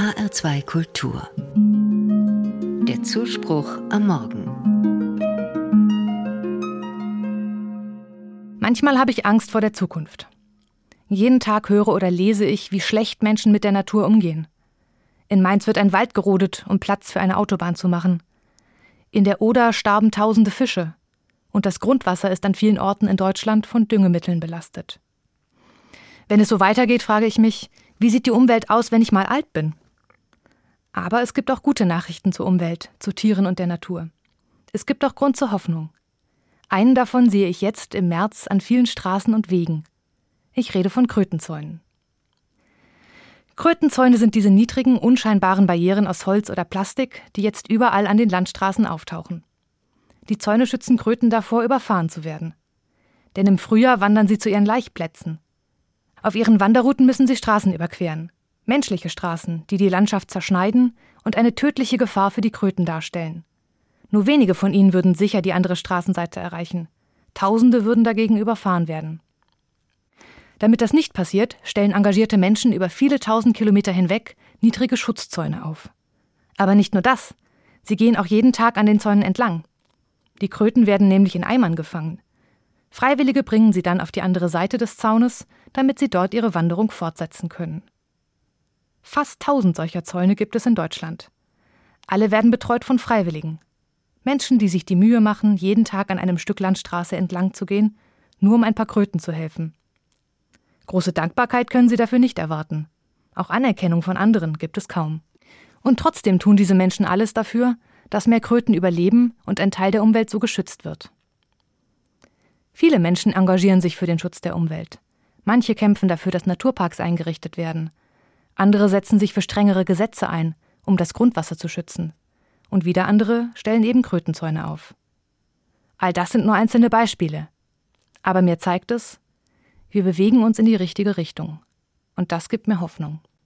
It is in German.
HR2 Kultur. Der Zuspruch am Morgen. Manchmal habe ich Angst vor der Zukunft. Jeden Tag höre oder lese ich, wie schlecht Menschen mit der Natur umgehen. In Mainz wird ein Wald gerodet, um Platz für eine Autobahn zu machen. In der Oder starben tausende Fische. Und das Grundwasser ist an vielen Orten in Deutschland von Düngemitteln belastet. Wenn es so weitergeht, frage ich mich, wie sieht die Umwelt aus, wenn ich mal alt bin? Aber es gibt auch gute Nachrichten zur Umwelt, zu Tieren und der Natur. Es gibt auch Grund zur Hoffnung. Einen davon sehe ich jetzt im März an vielen Straßen und Wegen. Ich rede von Krötenzäunen. Krötenzäune sind diese niedrigen, unscheinbaren Barrieren aus Holz oder Plastik, die jetzt überall an den Landstraßen auftauchen. Die Zäune schützen Kröten davor, überfahren zu werden. Denn im Frühjahr wandern sie zu ihren Laichplätzen. Auf ihren Wanderrouten müssen sie Straßen überqueren. Menschliche Straßen, die die Landschaft zerschneiden und eine tödliche Gefahr für die Kröten darstellen. Nur wenige von ihnen würden sicher die andere Straßenseite erreichen. Tausende würden dagegen überfahren werden. Damit das nicht passiert, stellen engagierte Menschen über viele tausend Kilometer hinweg niedrige Schutzzäune auf. Aber nicht nur das. Sie gehen auch jeden Tag an den Zäunen entlang. Die Kröten werden nämlich in Eimern gefangen. Freiwillige bringen sie dann auf die andere Seite des Zaunes, damit sie dort ihre Wanderung fortsetzen können. Fast tausend solcher Zäune gibt es in Deutschland. Alle werden betreut von Freiwilligen. Menschen, die sich die Mühe machen, jeden Tag an einem Stück Landstraße entlang zu gehen, nur um ein paar Kröten zu helfen. Große Dankbarkeit können sie dafür nicht erwarten. Auch Anerkennung von anderen gibt es kaum. Und trotzdem tun diese Menschen alles dafür, dass mehr Kröten überleben und ein Teil der Umwelt so geschützt wird. Viele Menschen engagieren sich für den Schutz der Umwelt. Manche kämpfen dafür, dass Naturparks eingerichtet werden. Andere setzen sich für strengere Gesetze ein, um das Grundwasser zu schützen. Und wieder andere stellen eben Krötenzäune auf. All das sind nur einzelne Beispiele. Aber mir zeigt es, wir bewegen uns in die richtige Richtung. Und das gibt mir Hoffnung.